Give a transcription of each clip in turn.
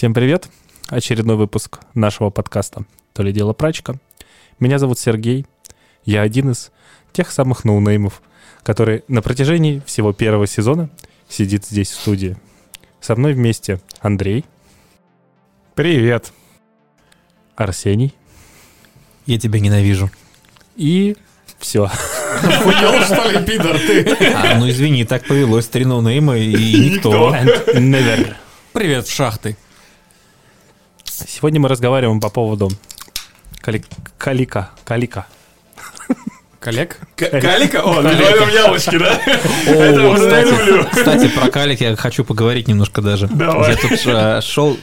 Всем привет! Очередной выпуск нашего подкаста «То ли дело прачка». Меня зовут Сергей. Я один из тех самых ноунеймов, который на протяжении всего первого сезона сидит здесь в студии. Со мной вместе Андрей. Привет. Арсений. Я тебя ненавижу. И все. Охуел, что ли, пидор ты? А, ну извини, так повелось, три ноунейма и никто. And never. Привет, шахты. Сегодня мы разговариваем по поводу кали- калика. Калика. Коллег? Калика? О, добавим яблочки, да? О, кстати, кстати, про калик я хочу поговорить немножко даже. Давай. Я тут э, шел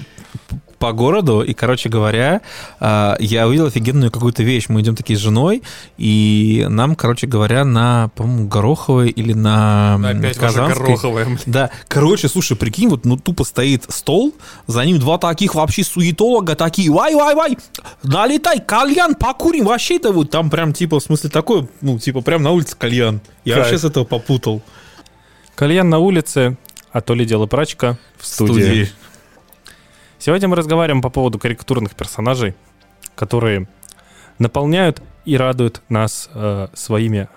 по городу, и, короче говоря, э, я увидел офигенную какую-то вещь. Мы идем такие с женой, и нам, короче говоря, на, по-моему, Гороховой или на Опять Казанской. гороховая. блин. Да, короче, слушай, прикинь, вот ну тупо стоит стол, за ним два таких вообще суетолога, такие, вай-вай-вай, налетай, кальян, покурим, вообще-то вот там прям типа, в смысле такой, ну типа прям на улице кальян. Я Кайф. вообще с этого попутал. Кальян на улице, а то ли дело прачка в студии. Сегодня мы разговариваем по поводу карикатурных персонажей, которые наполняют и радуют нас э, своими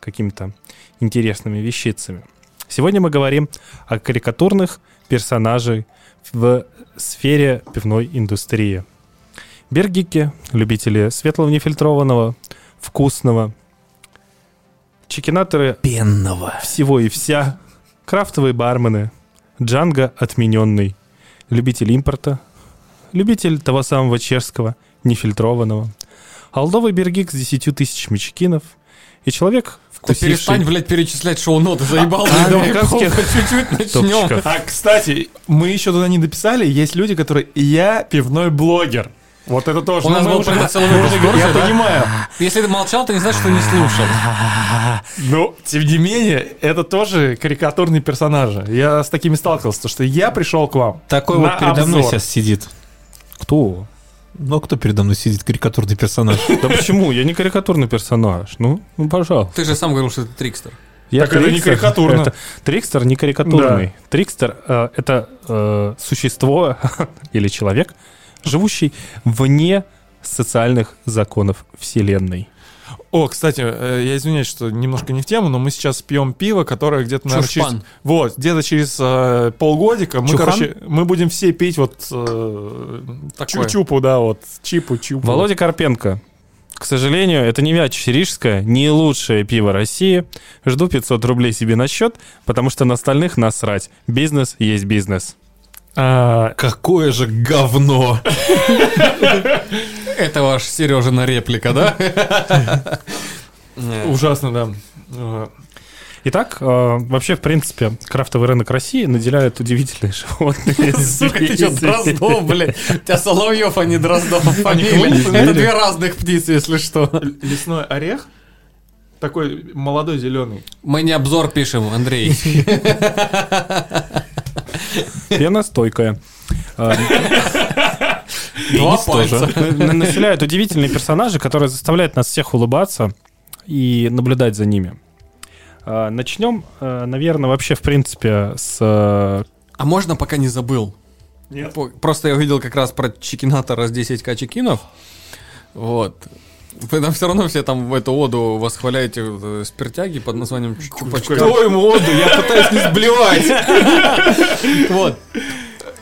какими-то интересными вещицами. Сегодня мы говорим о карикатурных персонажей в сфере пивной индустрии. Бергики, любители светлого нефильтрованного, вкусного, чекинаторы Пенного. всего и вся, крафтовые бармены, Джанго отмененный, любитель импорта, любитель того самого чешского, нефильтрованного, алдовый бергик с 10 тысячами чекинов и человек, Ты вкусивший... перестань, блядь, перечислять шоу-ноты, заебал. А, ты, по- тебе- по чуть-чуть начнем. Топчиков. А, кстати, мы еще туда не дописали. Есть люди, которые я пивной блогер. Вот это тоже. У нас Ну, мы был уже- это целый выпуск, Я да? понимаю. Если ты молчал, ты не знаешь, что не слушал. Но, тем не менее, это тоже карикатурные персонажи. Я с такими сталкивался, то что я пришел к вам. Такой вот передо мной сейчас сидит. Кто? Ну, кто передо мной сидит? Карикатурный персонаж. Да почему? Я не карикатурный персонаж. Ну, ну пожалуйста. Ты же сам говорил, что ты трикстер. Я Так это не карикатурно. это- трикстер не карикатурный. Трикстер э, это э, существо или человек, живущий вне социальных законов Вселенной. О, кстати, э, я извиняюсь, что немножко не в тему, но мы сейчас пьем пиво, которое где-то, наверное, через... Вот, где-то через э, полгодика мы, Чухан? короче, мы будем все пить вот э, Такое. чу-чупу, да, вот, чипу-чупу. Володя Карпенко. К сожалению, это не Вячеслав Рижское, не лучшее пиво России. Жду 500 рублей себе на счет, потому что на остальных насрать. Бизнес есть бизнес. А, Какое же говно! Это ваш Сережина реплика, да? ужасно, да. Итак, э, вообще, в принципе, крафтовый рынок России наделяет удивительные животные. Сука, ты что, Дроздов, блядь? У тебя Соловьев, а не Дроздов фамилия. Это две разных птицы, если что. Лесной орех. Такой молодой зеленый. Мы не обзор пишем, Андрей. Пена стойкая. Э, Два пальца. на- Населяют удивительные персонажи, которые заставляют нас всех улыбаться и наблюдать за ними. Э, Начнем, э, наверное, вообще, в принципе, с э, А можно, пока не забыл? Нет. Просто я увидел как раз про чекинатора с 10к чекинов. Вот. Вы там все равно все там в эту оду восхваляете э, спиртяги под названием чупачка. Кто ему отдал? Я пытаюсь не сблевать. Вот.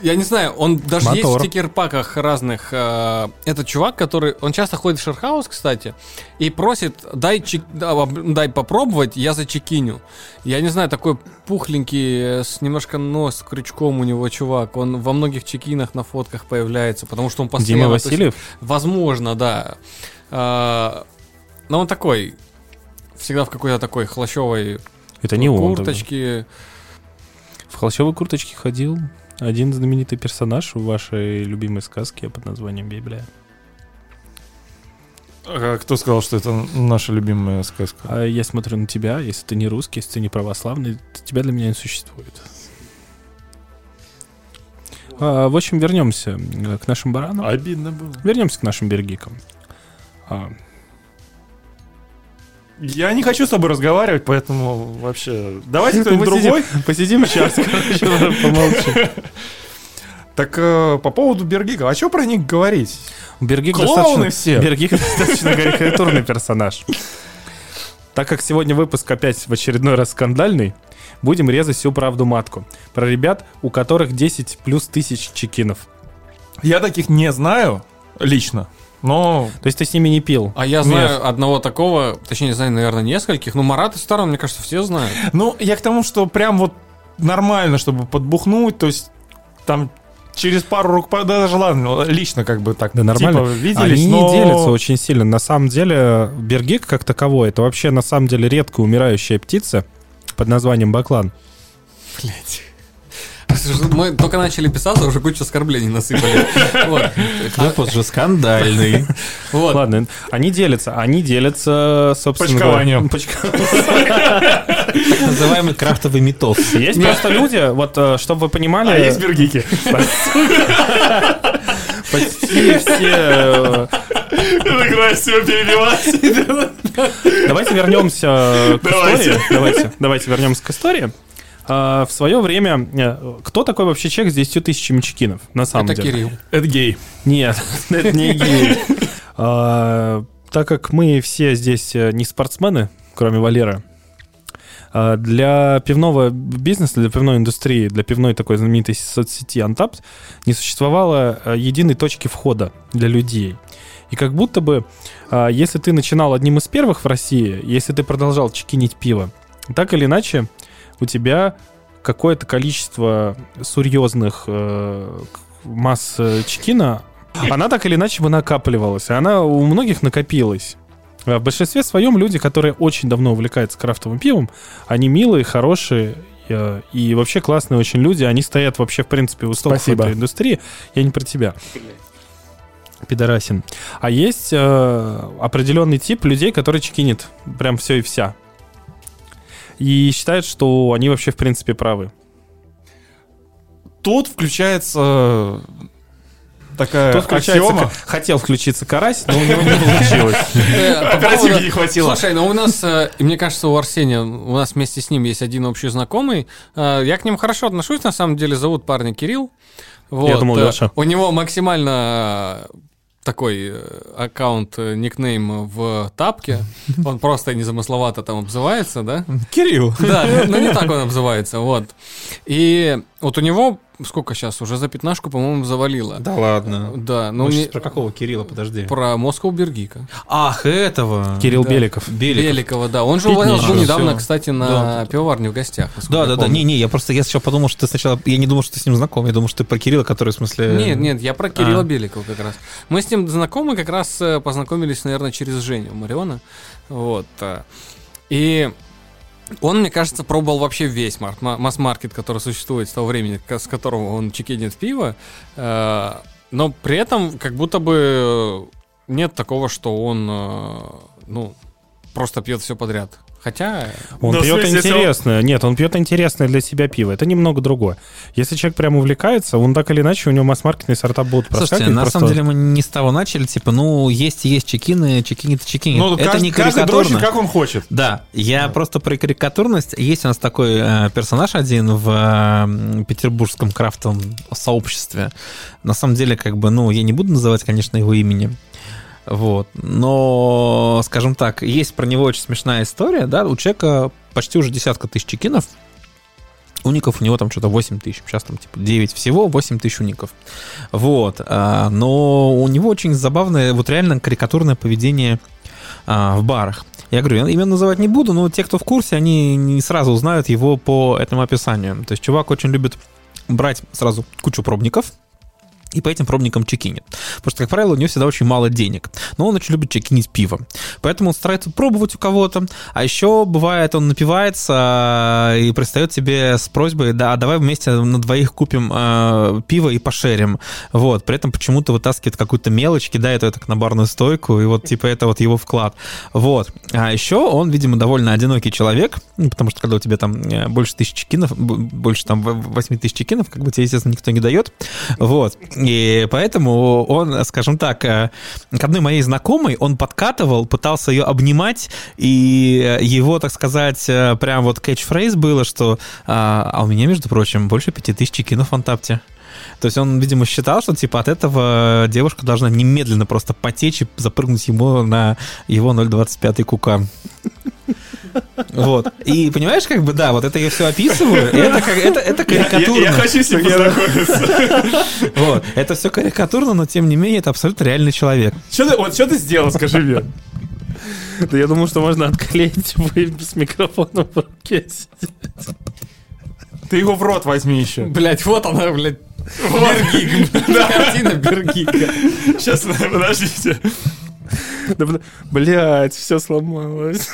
Я не знаю, он даже есть Мотор. в стикер-паках разных. э, этот чувак, который... Он часто ходит в шерхаус, кстати, и просит, дай, чек- дай попробовать, я зачекиню. Я не знаю, такой пухленький, э, с немножко нос крючком у него чувак. Он во многих чекинах на фотках появляется, потому что он постоянно... Дима то есть, Васильев. Возможно, да. А, Но он такой, всегда в какой-то такой хлащевой Это не он. курточке. В холщовой курточке ходил один знаменитый персонаж в вашей любимой сказке под названием Библия. А Кто сказал, что это наша любимая сказка? А я смотрю на тебя, если ты не русский, если ты не православный, тебя для меня не существует. А, в общем, вернемся к нашим баранам. Обидно было. Вернемся к нашим бергикам. А, Я не хочу с тобой разговаривать, поэтому вообще... Давайте кто-нибудь другой. посидим сейчас, короче, помолчим. Так э, по поводу Бергика, а что про них говорить? Бергик Клоуны достаточно, все. Бергик достаточно карикатурный персонаж. Так как сегодня выпуск опять в очередной раз скандальный, будем резать всю правду матку. Про ребят, у которых 10 плюс тысяч чекинов. Я таких не знаю лично, но То есть ты с ними не пил? А я знаю одного такого, точнее, знаю, наверное, нескольких. Ну, Марата Старого, мне кажется, все знают. Ну, я к тому, что прям вот нормально, чтобы подбухнуть, то есть там через пару рук, да, даже ладно, лично как бы так, Да нормально. типа, виделись, Они но... не делятся очень сильно. На самом деле, бергик как таковой, это вообще на самом деле редко умирающая птица под названием баклан. Блять. Мы только начали писаться, уже кучу оскорблений насыпали. Вот. Выпуск же скандальный. Вот. Ладно, они делятся. Они делятся, собственно... Почкованием. Так называемый крафтовый метод. Есть просто люди, вот, э, чтобы вы понимали... А есть бергики. Почти все... э, красиво перебивать. Давайте вернемся к Давайте. истории. Давайте, давайте вернемся к истории. А, В свое время, э, кто такой вообще человек с 10 тысячами чекинов, на самом Это деле? Кирилл. Это гей. Нет, это не гей. А, Так как мы все здесь э, не спортсмены, кроме Валеры, а, для пивного бизнеса, для пивной индустрии, для пивной такой знаменитой соцсети Untapped не существовало э, единой точки входа для людей. И как будто бы, а, если ты начинал одним из первых в России, если ты продолжал чекинить пиво, так или иначе у тебя какое-то количество серьезных э, масс э, чекина, она так или иначе бы накапливалась. Она у многих накопилась. А В большинстве своем люди, которые очень давно увлекаются крафтовым пивом, они милые, хорошие э, и вообще классные очень люди. Они стоят вообще, в принципе, у истоков Спасибо. этой индустрии. Я не про тебя. Пидорасин. А есть э, определенный тип людей, который чекинит прям все и вся. И считают, что они вообще, в принципе, правы. Тут включается такая Тут включается, аксиома. хотел включиться карась, но у него не получилось. Э, по Оперативки поводу- не хватило. Слушай, ну у нас, э, и мне кажется, у Арсения, у нас вместе с ним есть один общий знакомый. Э, Я к ним хорошо отношусь, на самом деле, зовут парня Кирилл. Вот, думал, э, Леша. У него максимально э, такой э, аккаунт, э, никнейм в тапке. Он просто незамысловато там обзывается, да? Кирилл. Да, но не так он обзывается, вот. И вот у него, сколько сейчас, уже за пятнашку, по-моему, завалило. Да ладно. Да, ну Мы не- щас про какого Кирилла, подожди. про Москву Бергика. Ах, этого. Кирилл Да. Беликов. Беликов. Беликова, да. Он же Пить у нас был нечего. недавно, Всё. кстати, на Да. пивоварне в гостях. Да, я да, да. помню. Не, не, я просто я сначала подумал, что ты сначала. Я не думал, что ты с ним знаком. Я думал, что ты про Кирилла, который в смысле. Нет, нет, я про Кирилла А. Беликова как раз. Мы с ним знакомы, как раз э, познакомились, наверное, через Женю Мариона. Вот. э. И он, мне кажется, пробовал вообще весь мар- ма- масс-маркет, который существует с того времени, с которого он чекинит пиво. Э, Но при этом как будто бы нет такого, что он, э, ну, просто пьет все подряд. Хотя... Он в пьет смысле, если он- интересное. Нет, он пьет интересное для себя пиво. Это немного другое. Если человек прям увлекается, он так или иначе, у него масс-маркетные сорта будут Слушайте, проскакивать. на просто- самом деле мы не с того начали, типа, ну, есть и есть чекины, чекинит чекинит. Ну, это каждый, не каждый карикатурно. дрочит, как он хочет. Да, я просто про карикатурность. Есть у нас такой э, персонаж один в э, петербургском крафтовом сообществе. На самом деле, как бы, ну, я не буду называть, конечно, его имени. Вот. Но, скажем так, есть про него очень смешная история, да, у человека почти уже десятка тысяч чекинов, уников у него там что-то 8 тысяч, сейчас там типа 9 всего, 8 тысяч уников. Вот. а, Но у него очень забавное, вот реально карикатурное поведение а, в барах. Я говорю, я имя называть не буду, но те, кто в курсе, они не сразу узнают его по этому описанию. То есть чувак очень любит брать сразу кучу пробников, и по этим пробникам чекинит. Потому что, как правило, у него всегда очень мало денег. Но он очень любит чекинить пиво. Поэтому он старается пробовать у кого-то. А еще бывает, он напивается э, и пристает тебе с просьбой, да, давай вместе на двоих купим э, пиво и пошерим. Вот. При этом почему-то вытаскивает какую-то мелочь, кидает это на барную стойку, и вот типа это вот его вклад. Вот. А еще он, видимо, довольно одинокий человек, ну, потому что когда у тебя там э, больше тысячи чекинов, б- больше там 8 тысяч чекинов, как бы тебе, естественно, никто не дает. Вот. И поэтому он, скажем так, э, к одной моей знакомой он подкатывал, пытался ее обнимать, и его, так сказать, э, прям вот кетчфрейз было, что а, а у меня, между прочим, больше пяти тысяч чекинов в Антапте. То есть он, видимо, считал, что типа от этого девушка должна немедленно просто потечь и запрыгнуть ему на его 0,25 кука. Вот. И понимаешь, как бы, да, вот это я все описываю. Это, как, это, это карикатурно. Я, я хочу с ним познакомиться. Вот. Это все карикатурно, но тем не менее это абсолютно реальный человек. Что ты, вот, что ты сделал, скажи мне? Да я думал, что можно отклеить вы с микрофоном в руке сидеть. Ты его в рот возьми еще. Блять, вот она, блядь. Бергик. Картина Бергика. Сейчас, подождите. Да, бля- блядь, все сломалось.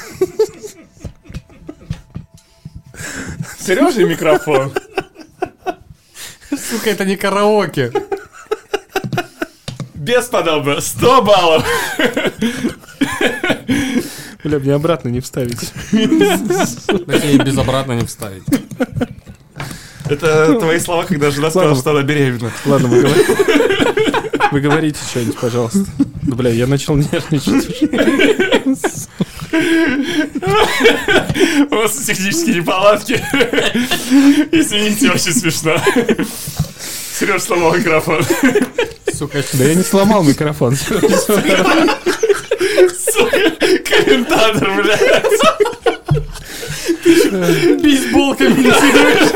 Сережа микрофон. Сука, это не караоке. Бесподобно. 100 баллов. Бля, мне обратно не вставить. Точнее, без обратно не вставить. Это твои слова, когда жена сказала, что она беременна. Ладно, вы говорите. Вы говорите что-нибудь, пожалуйста. Бля, я начал нервничать. У вас технические неполадки. Извините, очень смешно. Сереж сломал микрофон. Сука, Да я не сломал микрофон. Сука, комментатор, блядь. бейсбол комментируешь.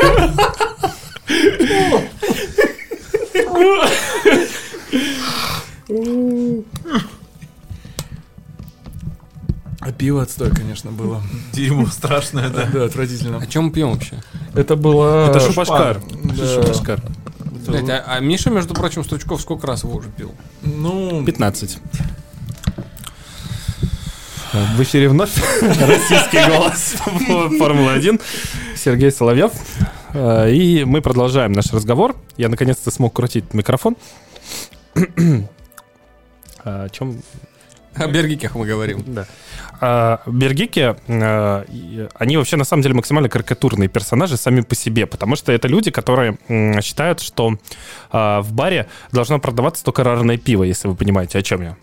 Пиво отстой, конечно, было. Дерьмо страшное, да. Да, отвратительно. О чем мы пьем вообще? Это было... Это Шупашкар. Да. Шупашкар. Блять, а, а Миша, между прочим, Стручков сколько раз его уже пил? Ну, 15. В эфире вновь российский голос Формулы-1. Сергей Соловьев. Э, И мы продолжаем наш разговор. Я наконец-то смог крутить микрофон. А, О чем О Бергиках мы говорим. Да. А, Бергики, а, они вообще на самом деле максимально карикатурные персонажи сами по себе, потому что это люди, которые м, считают, что а, в баре должно продаваться только рарное пиво, если вы понимаете, о чем я.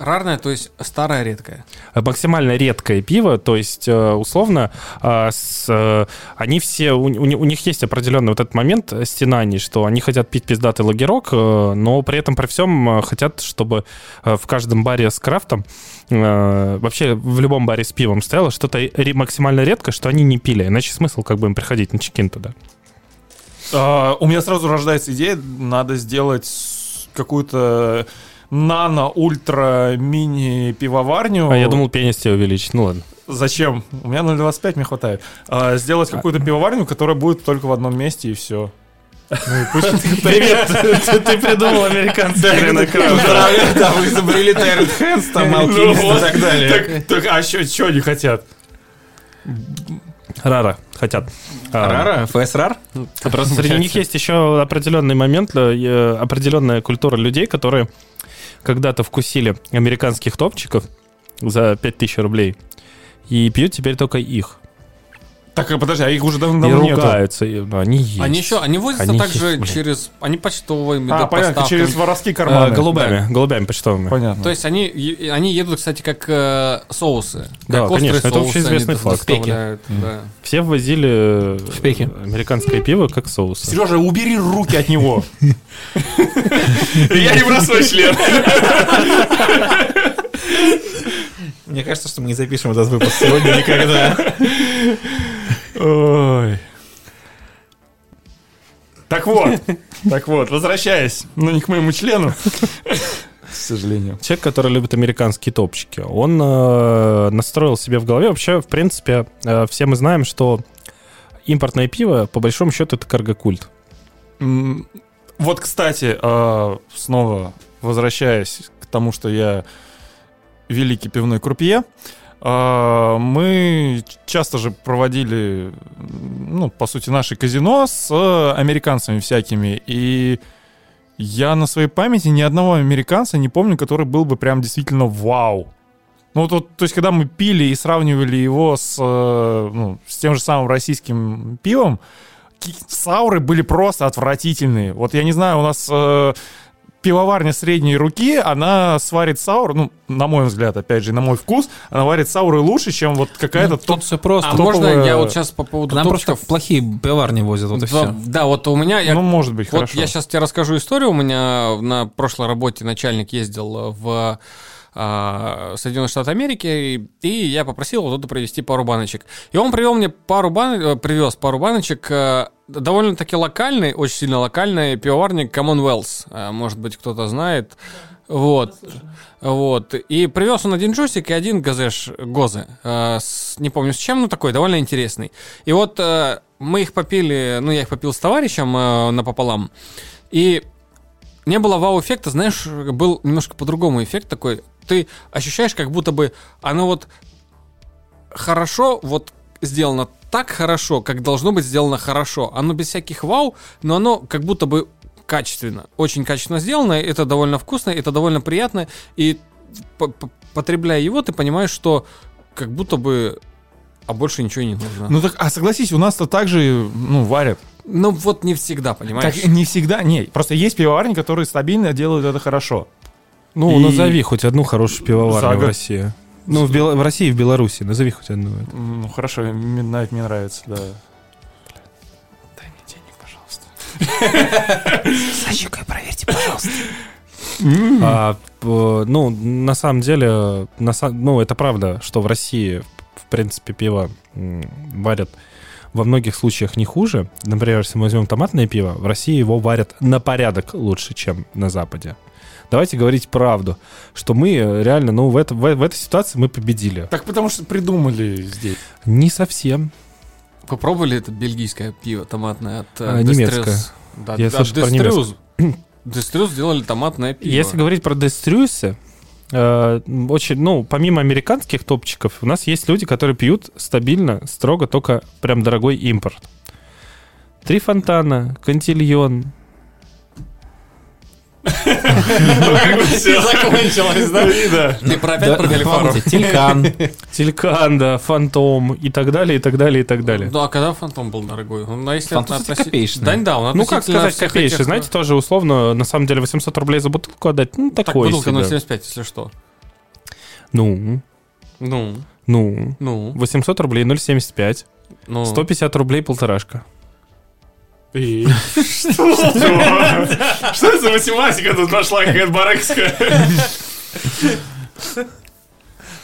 Рарное, то есть старое, редкое. максимально редкое пиво, то есть э, условно а, с, э, они все, у, у ни- у них есть определенный вот этот момент стенаний, что они хотят пить пиздатый лагерок, э, но при этом при всем хотят, чтобы в каждом баре с крафтом, вообще в любом баре с пивом стояло что-то максимально редкое, что они не пили, иначе смысл как бы им приходить на чекин туда. а, у меня сразу рождается идея, надо сделать с- какую-то нано-ультра-мини пивоварню. А я думал пенис тебе увеличить, ну ладно. Зачем? У меня 0,25 мне хватает. А, сделать какую-то пивоварню, которая будет только в одном месте и все. Привет, ты придумал американский рынок Поздравляю, да, вы изобрели Tyrant Hands, там, алхимист и так далее. Так, так, а что они хотят? Рара хотят. А, Рара? ФСРАР? Просто среди них есть еще определенный момент, э, определенная культура людей, которые когда-то вкусили американских топчиков за 5000 рублей и пьют теперь только их. Так, а подожди, а их уже давно и нету. ругаются. и- ну, они есть. Они еще, они возятся Они также есть, блин. через, они почтовыми, А, да, понятно, поставками. через воровские Э, карманы. голубями, голубями почтовыми. Понятно. То есть они, они едут, кстати, как э, соусы. Да, как острые конечно, это соусы общеизвестный они факт. да. Все ввозили э, Шпеки. американское пиво как соус. Сережа, убери руки от него. Я не свой член. Мне кажется, что мы не запишем этот выпуск сегодня никогда. Ой. Так вот, так вот, возвращаясь, но не к моему члену, к сожалению. Человек, который любит американские топчики, он э, настроил себе в голове. Вообще, в принципе, э, все мы знаем, что импортное пиво, по большому счету, это каргокульт. Вот, кстати, э, снова возвращаясь к тому, что я великий пивной крупье, мы часто же проводили, ну, по сути, наши казино с э, американцами всякими, и я на своей памяти ни одного американца не помню, который был бы прям действительно вау. Ну, вот, то есть, когда мы пили и сравнивали его с, э, ну, с тем же самым российским пивом, сауры были просто отвратительные. Вот я не знаю, у нас э, пивоварня средней руки, она сварит саур, ну, на мой взгляд, опять же, на мой вкус, она варит сауры лучше, чем вот какая-то топ... Тут все просто. А можно я вот сейчас по поводу Нам просто топчиков... плохие пивоварни возят, вот и Да, все. да, вот у меня... я- Ну, может быть, вот хорошо. я сейчас тебе расскажу историю. У меня на прошлой работе начальник ездил в а, Соединенные Штаты Америки, и, я попросил его туда привезти пару баночек. И он привел мне пару бан... привез пару баночек э, довольно-таки локальный, очень сильно локальный пивоварник Commonwealth. Э, Может быть, кто-то знает. Вот. Вот. И привез он один джойстик и один газеш гозы. Э, с- не помню с чем, но такой довольно интересный. И вот э, мы их попили, ну, я их попил с товарищем э, напополам. И не было вау-эффекта, знаешь, был немножко по-другому эффект такой. Ты ощущаешь, как будто бы оно вот хорошо вот сделано так хорошо, как должно быть сделано хорошо. Оно без всяких вау, но оно как будто бы качественно, очень качественно сделано, это довольно вкусно, это довольно приятно, и по- по- потребляя его, ты понимаешь, что как будто бы, а больше ничего не нужно. Ну так, а согласись, у нас-то также, ну, варят. Ну вот не всегда, понимаешь? Как, не всегда, не, просто есть пивоварни, которые стабильно делают это хорошо. Ну, И- назови хоть одну хорошую пивоварню За в год. России. Ну, в, Бел- в России и в Беларуси. Назови хоть одну. Ну, хорошо, Midnight мне нравится, да. Дай мне денег, пожалуйста. А, п- ну, на самом деле, на ну, это правда, что в России, в принципе, пиво варят во многих случаях не хуже. Например, если мы возьмем томатное пиво, в России его варят на порядок лучше, чем на Западе. Давайте говорить правду, что мы э, реально, ну, в, это, в, в этой ситуации мы победили. Так потому что придумали здесь. Не совсем. Вы пробовали это бельгийское пиво томатное от э, А, немецкое. Да, Я от слышал про Destrus. Destrus сделали томатное пиво. Если говорить про Дестрюсы, очень, ну, помимо американских топчиков, у нас есть люди, которые пьют стабильно, строго только прям дорогой импорт. Три фонтана, Кантильон. Закончилось, да? Ты про опять про Галифару. помните, Тилькан. Тельканда, Фантом и так далее, и так далее, и так далее. Ну, а когда Фантом был дорогой? Он, а если Фантом, кстати, копеечный. Да, да, он Ну, как сказать, копеечный. Знаете, э, тоже условно, на самом деле, 800 рублей за бутылку отдать, ну, Так, такое бутылка себе. 0,75, если что. Ну, Ну, ну, ну, 800 рублей 0,75, ну. 150 рублей полторашка. И? Что? Что это за математика тут пошла какая-то баракская?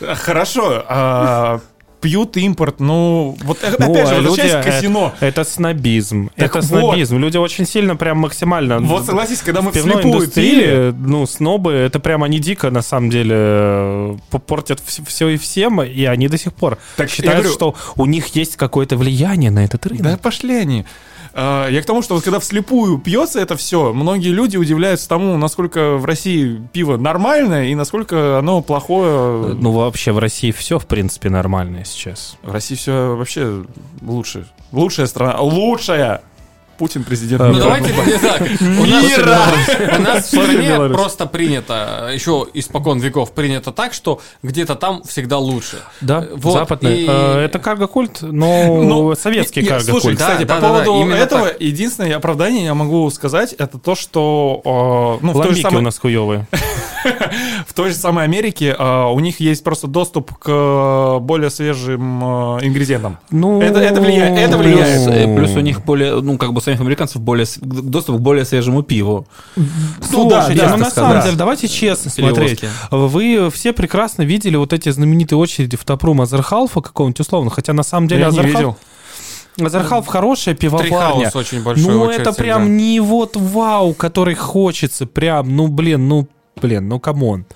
Хорошо. а, Пьют импорт, ну, вот э- Ну, опять же, а возвращаясь люди, к казино. Это снобизм. Так это вот. снобизм. Люди очень сильно, прям максимально. Вот согласись, когда мы в пивной индустрии, пили, ну, снобы, это прям они дико, на самом деле, э, портят все и всем, и они до сих пор Так, считают, говорю- что у них есть какое-то влияние на этот рынок. Да пошли они. А, Я к тому, что вот когда вслепую пьется это все, многие люди удивляются тому, насколько в России пиво нормальное и насколько оно плохое. Ну, вообще, в России все, в принципе, нормально сейчас. В России все вообще лучше. Лучшая страна. Лучшая! Путин президент. Ну, Ну давайте не так. У нас, Мира! у нас в стране просто принято, еще испокон веков принято так, что где-то там всегда лучше. Да, Вот, западный. Э, Это карго-культ, но Ну, советский карго-культ. Слушай, кстати, по поводу именно этого, единственное оправдание я могу сказать, это то, что э, ну, в, той же Ламбики самой, у нас хуевые. в той же самой Америке э, у них есть просто доступ к э, более свежим э, ингредиентам. Ну, Это- это влияет- это Плюс, влияет. э, плюс у них более, ну, как бы самих американцев более, доступ к более свежему пиву. Слушайте, да, ну да, на сказать. самом деле, давайте честно смотреть. Вы все прекрасно видели вот эти знаменитые очереди в taproom Other Half а какого-нибудь условно, хотя на самом деле Я не Other Half, видел. Other Half хорошая пивоварня. Очень большой. Ну очередь это прям не вот вау, который хочется, прям, ну блин, ну блин, ну come on.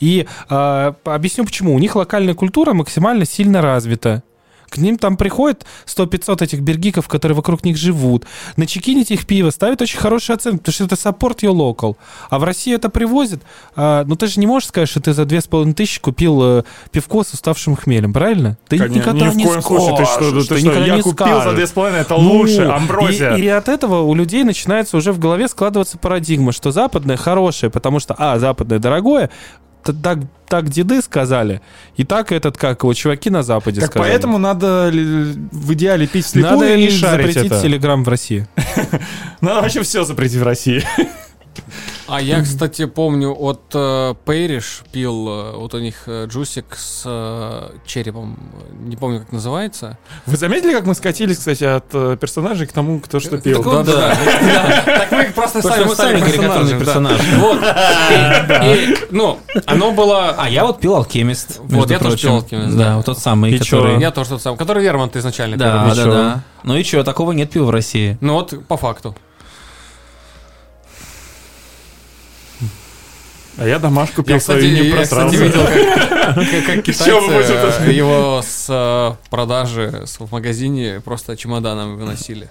И а, объясню почему. У них локальная культура максимально сильно развита. К ним там приходит 100-500 этих бир-гиков, которые вокруг них живут. Начекинить их пиво, ставят очень хорошие оценки, потому что это support your local. А в России это привозят. А, ну ты же не можешь сказать, что ты за 2500 купил э, пивко с уставшим хмелем, правильно? Ты Конечно, никогда ни в не коем случае. Ты что, скажешь, ты ты что, никогда я не купил скажешь. за две с половиной, это Ну, лучше, амброзия. И, и от этого у людей начинается уже в голове складываться парадигма, что западное хорошее, потому что, а, западное дорогое, так, так деды сказали, и так этот, как его, чуваки на Западе Так сказали. поэтому надо в идеале пить вслепую Надо и не шарить запретить это. телеграм в России. Надо вообще все запретить в России. А я, кстати, помню, от э, Пэриш пил, э, вот у них э, джусик с э, черепом, не помню, как называется. Вы заметили, как мы скатились, кстати, от э, персонажей к тому, кто что пил? Да, да. Так мы просто сами стали да. персонажи. Вот. Ну, оно было... А я вот пил алхимист. Вот, я тоже пил «Алхимист», Да, вот тот самый, который... Я тоже тот самый, который Вермонт изначально пил. Да, да, да. Ну и что, такого нет пива в России. Ну вот, по факту. А я домашку пил Я, кстати, свою не я, кстати, видел, как, как- как китайцы его с э, продажи с- в магазине просто чемоданом выносили.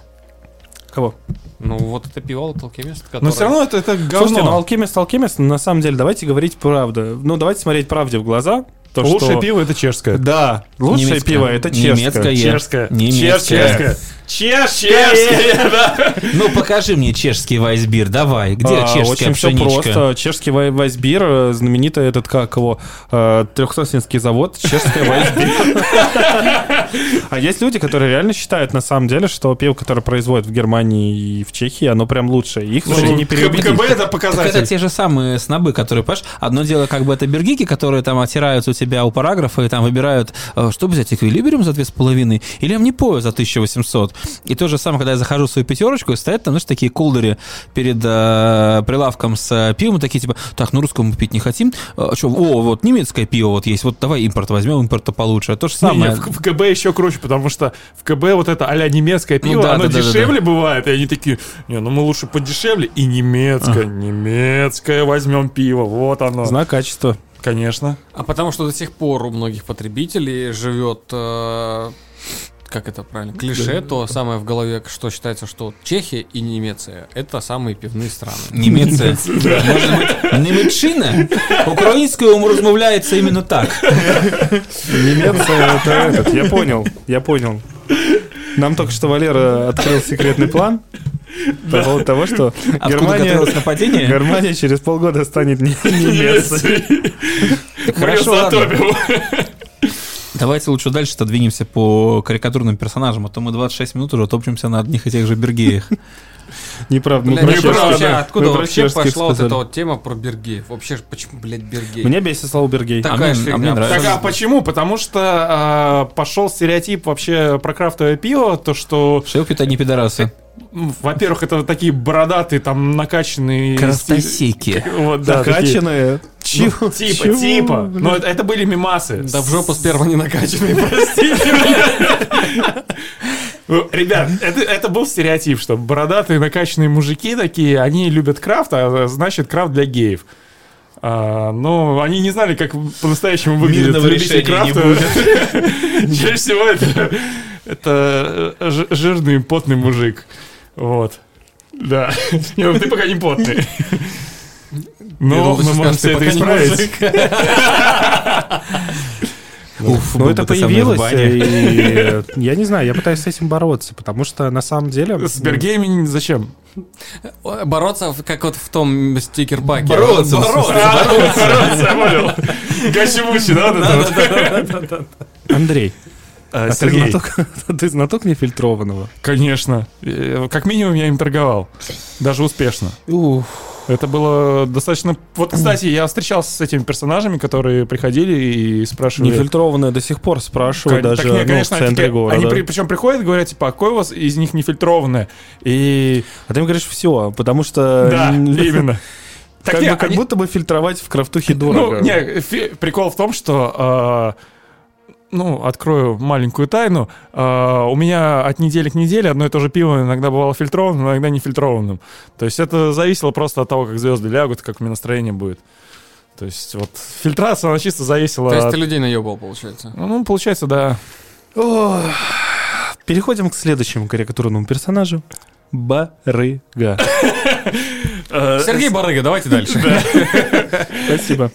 Кого? Ну, вот это пиво от алхимист, Но все равно это, это говно. Слушайте, ну алхимист, но на самом деле давайте говорить правду. Ну, давайте смотреть правде в глаза. То, Лучшее что... пиво это чешское. Да, лучшее Немецкое. пиво это чешское. Немецкое. Чешское. Немецкое. Чешское. Чешское. Ну, покажи мне чешский вайсбир, давай. Где А, чешская Очень все просто. Чешский вай- вайсбир, э, знаменитый этот, как его, э, трехсоснинский завод, чешская вайсбир. А есть люди, которые реально считают, на самом деле, что пиво, которое производят в Германии и в Чехии, оно прям лучше. Их, Ну, не переубедить. КБ это Так это показатель. те же самые снобы, которые, понимаешь, одно дело как бы это бергики, которые там оттираются у тебя у параграфа и там выбирают, э, что взять, эквилибриум за 2,5 или амнипою за 1800. И то же самое, когда я захожу в свою пятерочку, и стоят там, знаешь, такие кулдери перед э, прилавком с э, пивом, такие типа, так, ну русского мы пить не хотим. А, что, о, вот немецкое пиво вот есть, вот давай импорт возьмем, импорта получше. То же Не, самое. в, в КБ еще круче, потому что в КБ вот это а-ля немецкое Ну пиво, да, оно да, да, да, дешевле бывает, и они такие, не, ну мы лучше подешевле, и немецкое, немецкое возьмем пиво, вот оно. Знак качества. Конечно. А потому что до сих пор у многих потребителей живет, э, как это правильно, клише, то самое в голове, что считается, что Чехия и Немеция – это самые пивные страны. Німеція. Може бути, Німеччина? Українською розмовляється іменно так. Немеция это этот, я понял, я понял. Нам только что Валера открыл секретный план по поводу того, что Германия, готовилось нападение? Германия через полгода станет не Немецией. Хорошо, затопим. Давайте лучше дальше двинемся по карикатурным персонажам, а то мы 26 минут уже топчемся на одних и тех же бергеях. Неправда. мы Бля, про откуда чешских- вообще, мы откуда про вообще пошла вот эта вот тема про Бергеев? Вообще, почему, блядь, Бергей? Меня бесит слово Бергей. Так. Такая а мне- а фигня. мне нравится. Так, а почему? Потому что а, пошел стереотип вообще про крафтовое пиво, то что, Шелпит одни пидорасы. ну, во-первых, это такие бородатые, там накачанные... Крастосеки. Вот, да. Накачанные. Чего? Типа, Чего, типа. блин? Но это, это были мимасы. Да в жопу сперва не накачанные, простите. Ну, Ребят, это, это был стереотип, что бородатые накачанные мужики такие, они любят крафт, а значит крафт для геев. А, но они не знали, как по-настоящему выглядит Мирного любитель крафта. Чаще всего это, это э, ж- жирный потный мужик. Вот. Да. Не, ну ты пока не потный. Но мы можем все это исправить. Уф, Ну, это ты появилось, и я не знаю, я пытаюсь с этим бороться, потому что на самом деле... С Бергейми зачем? Бороться, как вот в том стикер-паке. Бороться, Бороться. Бороться, я понял. Гачи-мучи, да? Андрей, А, а ты Сергей, знаток, ты знаток нефильтрованного? конечно. Э, Как минимум я им торговал. Даже успешно. Это было достаточно... Вот, кстати, я встречался с этими персонажами, которые приходили и спрашивали... Нефильтрованное до сих пор спрашиваю, Ка- даже так не, ну, конечно, в центре такие- города. Они при- причем приходят, говорят, типа, а какой у вас из них нефильтрованное? И... А ты им говоришь все, потому что... Да, именно. Так Как, не, бы, как они- будто бы фильтровать в крафтухе Ну, дорого. не, фи- прикол в том, что, э, ну, открою маленькую тайну, э, у меня от недели к неделе одно и то же пиво иногда бывало фильтрованным, иногда не фильтрованным. То есть это зависело просто от того, как звезды лягут, как у меня настроение будет. То есть вот фильтрация, она чисто зависела То есть от... ты людей наебал, получается. Ну, получается, да. Переходим к следующему карикатурному персонажу. Барыга. Сергей Барыга, давайте дальше. Спасибо.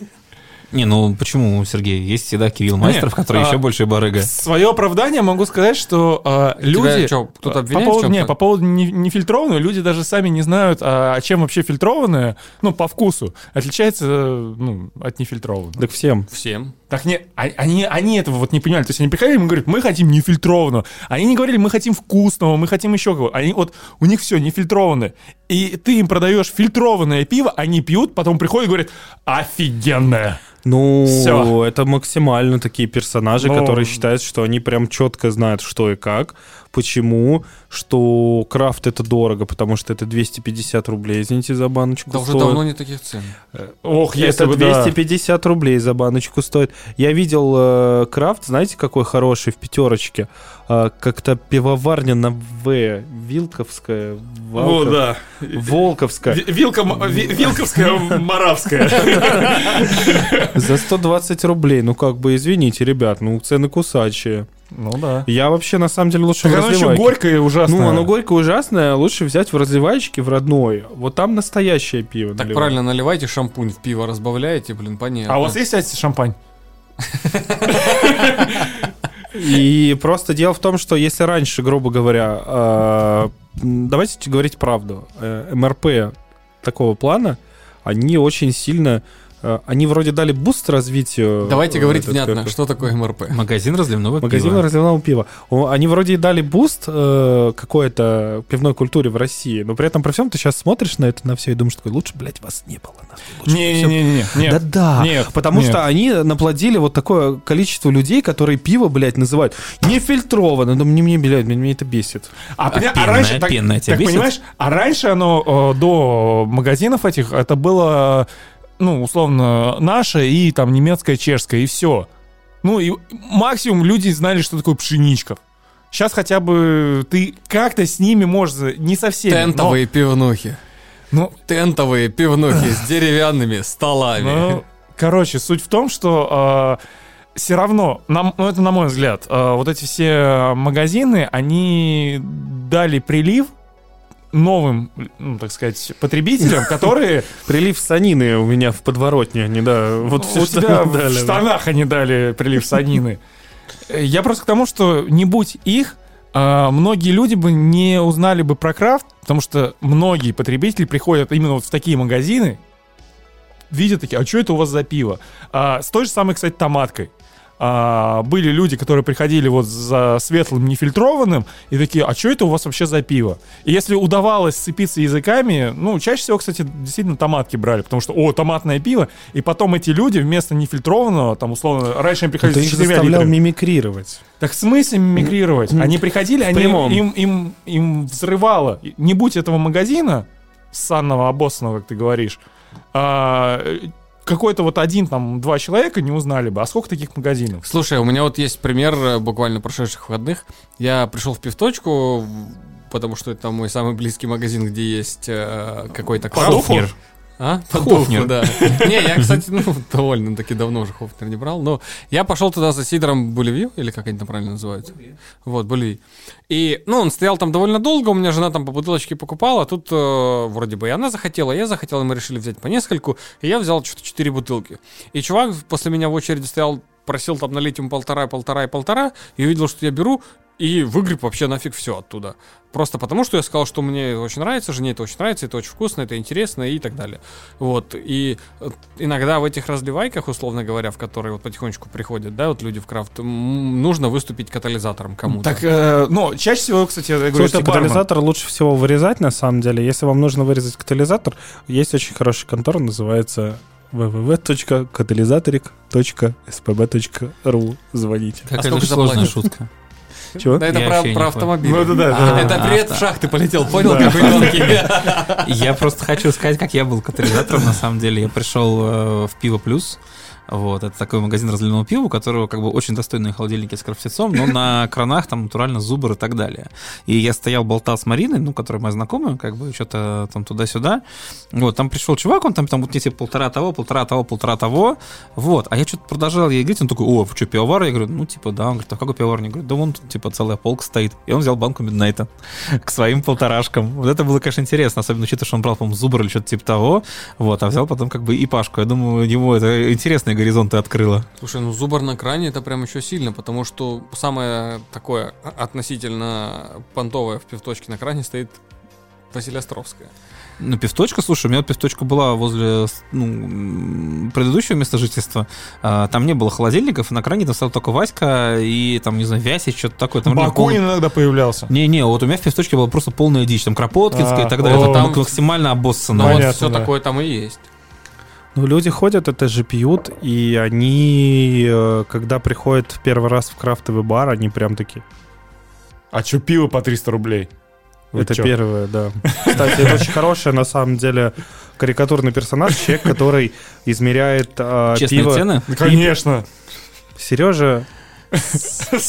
Не, ну почему, Сергей? Есть всегда Кирилл Майстров, который а- еще больше барыга. Свое оправдание могу сказать, что э, люди... чё, кто-то по обвиняет в поводу, не, по поводу не- нефильтрованного, люди даже сами не знают, а, чем вообще фильтрованное, ну, по вкусу, отличается э, ну, от нефильтрованного. Так всем. Всем. Так не, а- они, они этого вот не понимали. То есть они приходили и говорят, мы хотим нефильтрованного. Они не говорили, мы хотим вкусного, мы хотим еще кого Они вот, у них все нефильтрованное. И ты им продаешь фильтрованное пиво, они пьют, потом приходят и говорят, офигенное. Ну, Всё. это максимально такие персонажи, Ну, которые считают, что они прям четко знают, что и как, почему, что крафт это дорого, потому что это 250 рублей, извините, за баночку Да уже стоит. давно не таких цен. Ох, если Это бы, да. 250 рублей за баночку стоит. Я видел э, крафт, знаете, какой хороший в пятерочке? Э, как-то пивоварня на В. Вилковская. О, Валка- да. Волковская. Ви- Вилка, Вилковская, Моравская. За 120 рублей. Ну, как бы, извините, ребят, ну, цены кусачие. Ну да. Я вообще, на самом деле, лучше Так в оно еще горькое и ужасное. Ну, оно горькое ужасное, лучше взять в разливаечке в родной. Вот там настоящее пиво. Так наливают. правильно, наливайте шампунь в пиво, разбавляете, блин, понятно. А у вас есть, кстати, шампань? И просто дело в том, что если раньше, грубо говоря, э, давайте говорить правду, э, МРП такого плана, они очень сильно, они вроде дали буст развитию. Давайте э, говорить этот, внятно, как- что такое МРП. Магазин разливного Магазин пива. разливного пива. Они вроде и дали буст э, какой-то пивной культуре в России, но при этом при всем ты сейчас смотришь на это на все и думаешь, такой, лучше, блядь, вас не было. нахуй, лучше бы всё Не-не-не. Нет. Потому нет. что они наплодили вот такое количество людей, которые пиво, блядь, называют нефильтрованным. Да мне, мне, блядь, меня это бесит. А, поня- а пенное- раньше, так, пенное тебя так бесит? понимаешь, а раньше оно э, до магазинов этих, это было, ну, условно, наше и там немецкое, чешское, и все. Ну, и максимум люди знали, что такое пшеничка. Сейчас хотя бы ты как-то с ними можешь, не со всеми. но- Тентовые пивнухи. Ну, Тентовые пивнухи с деревянными столами. Ну, короче, суть в том, что все равно, нам, ну это на мой взгляд, э, вот эти все магазины, они дали прилив новым, ну, так сказать, потребителям, которые Прилив санины у меня в подворотне, они, да, вот у всё, тебя что в дали, да. штанах они дали прилив санины. Я просто к тому, что не будь их, а, многие люди бы не узнали бы про крафт, потому что многие потребители приходят именно вот в такие магазины, видят такие, а что это у вас за пиво? А, с той же самой, кстати, томаткой. А, были люди, которые приходили вот за светлым нефильтрованным и такие, а что это у вас вообще за пиво? И если удавалось сцепиться языками, ну, чаще всего, кстати, действительно томатки брали, потому что, о, томатное пиво, и потом эти люди вместо нефильтрованного, там, условно, раньше им Ты приходили с их 4 заставлял литрами. мимикрировать. Так в смысле мимикрировать? Они приходили, они, прямом. им, им, им взрывало. Не будь этого магазина, санного, обоссанного, как ты говоришь, а, какой-то вот один, там, два человека не узнали бы. А сколько таких магазинов? Слушай, у меня вот есть пример э, буквально прошедших выходных. Я пришел в пивточку, потому что это мой самый близкий магазин, где есть э, какой-то крафт. А? Хофнер. Да. Не, я, кстати, ну, довольно-таки давно уже Хофнер не брал, но я пошел туда за сидором Булеви, или как они там правильно называются? Вот, Булеви. И, ну, он стоял там довольно долго, у меня жена там по бутылочке покупала, а тут э, вроде бы и она захотела, я захотел, и мы решили взять по нескольку, и я взял что-то 4 бутылки. И чувак после меня в очереди стоял, просил там налить ему полтора, полтора и полтора, и увидел, что я беру, и выгреб вообще нафиг все оттуда. Просто потому, что я сказал, что мне это очень нравится, жене это очень нравится, это очень вкусно, это интересно и так далее. Вот. И э, иногда в этих разливайках, условно говоря, в которые вот потихонечку приходят, да, вот люди в крафт, нужно выступить катализатором кому-то. Так, э, ну, чаще всего, кстати, я говорю, Слушайте, бармен- катализатор лучше всего вырезать, на самом деле. Если вам нужно вырезать катализатор, есть очень хорошая контора, называется www.катализаторик.spb.ru. Звоните. А Какая сколько же сложная шутка. Чего? Да это Я про, про автомобиль. Ну, это да, да, А, да. это привет в шахты полетел, понял, какой тонкий? Я просто хочу сказать, как я был катализатором, на самом деле. Я пришел э, в Пиво Плюс. Вот, это такой магазин разливного пива, у которого как бы очень достойные холодильники с крафтецом, но на кранах там натурально зубр и так далее. И я стоял, болтал с Мариной, ну, которая моя знакомая, как бы что-то там туда-сюда. Вот, там пришел чувак, он там, там вот эти полтора того, полтора того, полтора того. Вот, а я что-то продолжал ей говорить, он такой, о, что, пивовар? Я говорю, ну, типа, да. Он говорит, а какой пивовар? Я говорю, да вон тут, типа, целая полка стоит. И он взял банку Миднайта к своим полторашкам. Вот это было, конечно, интересно, особенно учитывая, что он брал, по-моему, зубр или что-то типа того. Вот, а взял потом как бы и Пашку. Я думаю, ему это интересные горизонты открыло. Слушай, ну зубр на кране это прям еще сильно, потому что самое такое относительно понтовое в пивточке на кране стоит Василия Островская. Ну, пивточка, слушай, у меня пивточка была возле ну, предыдущего места жительства. А, Там не было холодильников, и на кране там стоял только Васька и там, не знаю, Вяси, что-то такое. Там Бакунин полный- иногда появлялся. Не-не, вот у меня в пивточке была просто полная дичь. Там Кропоткинская А, и так далее. о. Это там максимально обоссано. Ну, вот все да. такое там и есть. Ну, люди ходят, это же пьют, и они, э, когда приходят в первый раз в крафтовый бар, они прям такие. А что, пиво по 300 рублей? Вы это чё? первое, да. Кстати, это очень хороший, на самом деле, карикатурный персонаж, человек, который измеряет э, Честные пиво. цены? Да, Конечно. Сережа,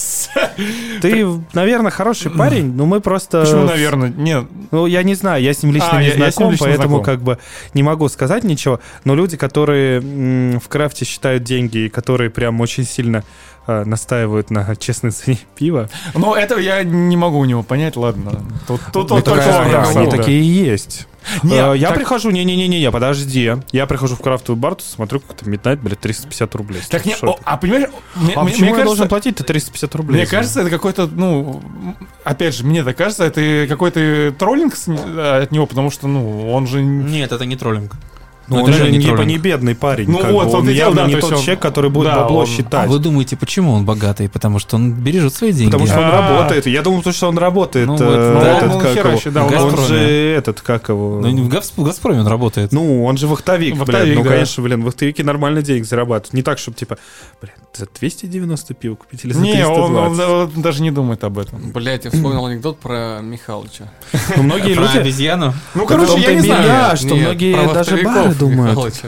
ты, наверное, хороший парень, но мы просто... Почему, наверное? Нет. Ну, я не знаю, я с ним лично А, не я- я знаком, лично поэтому знаком. как бы не могу сказать ничего. Но люди, которые в крафте считают деньги и которые прям очень сильно э, настаивают на честной цене пива, Ну, этого я не могу у него понять, ладно. Тут, тут ну, он только такая- он они да. такие и есть. Не, Э, я так- прихожу, не-не-не-не, подожди. Я прихожу в крафтовый бар, смотрю, как-то Midnight, блядь, 350 рублей. Так не, о, а понимаешь, мне, а мне- почему мне я должен кажется, платить-то 350 рублей? мне кажется, это какой-то, ну, опять же, мне так кажется, это какой-то троллинг с- от него, потому что, ну, он же... Нет, это не троллинг. Ну, Ну, он же не не, троллинг. не бедный парень. Ну как вот, бы. вот он дело, явно да, не то есть тот он- человек, который будет да, бабло он- считать. А вы думаете, почему он богатый? Потому что он бережет свои деньги. Потому что он А. работает. Я думал, что он работает. Ну э, вот, Ну, да. этот, он как его. да, он он же этот, как его. Ну, в, Газп- в Газпроме он работает. Ну, он же вахтовик, Вахтовик, блин. Ну, да. конечно, блин, вахтовики нормально денег зарабатывают. Не так, чтобы, типа, блин, за 290 пиво купить или за Не, 320. он, он, он даже не думает об этом. Блять, я вспомнил анекдот про Михалыча. Ну, многие люди... обезьяну. Ну, короче, я не знаю. что многие даже бары думают.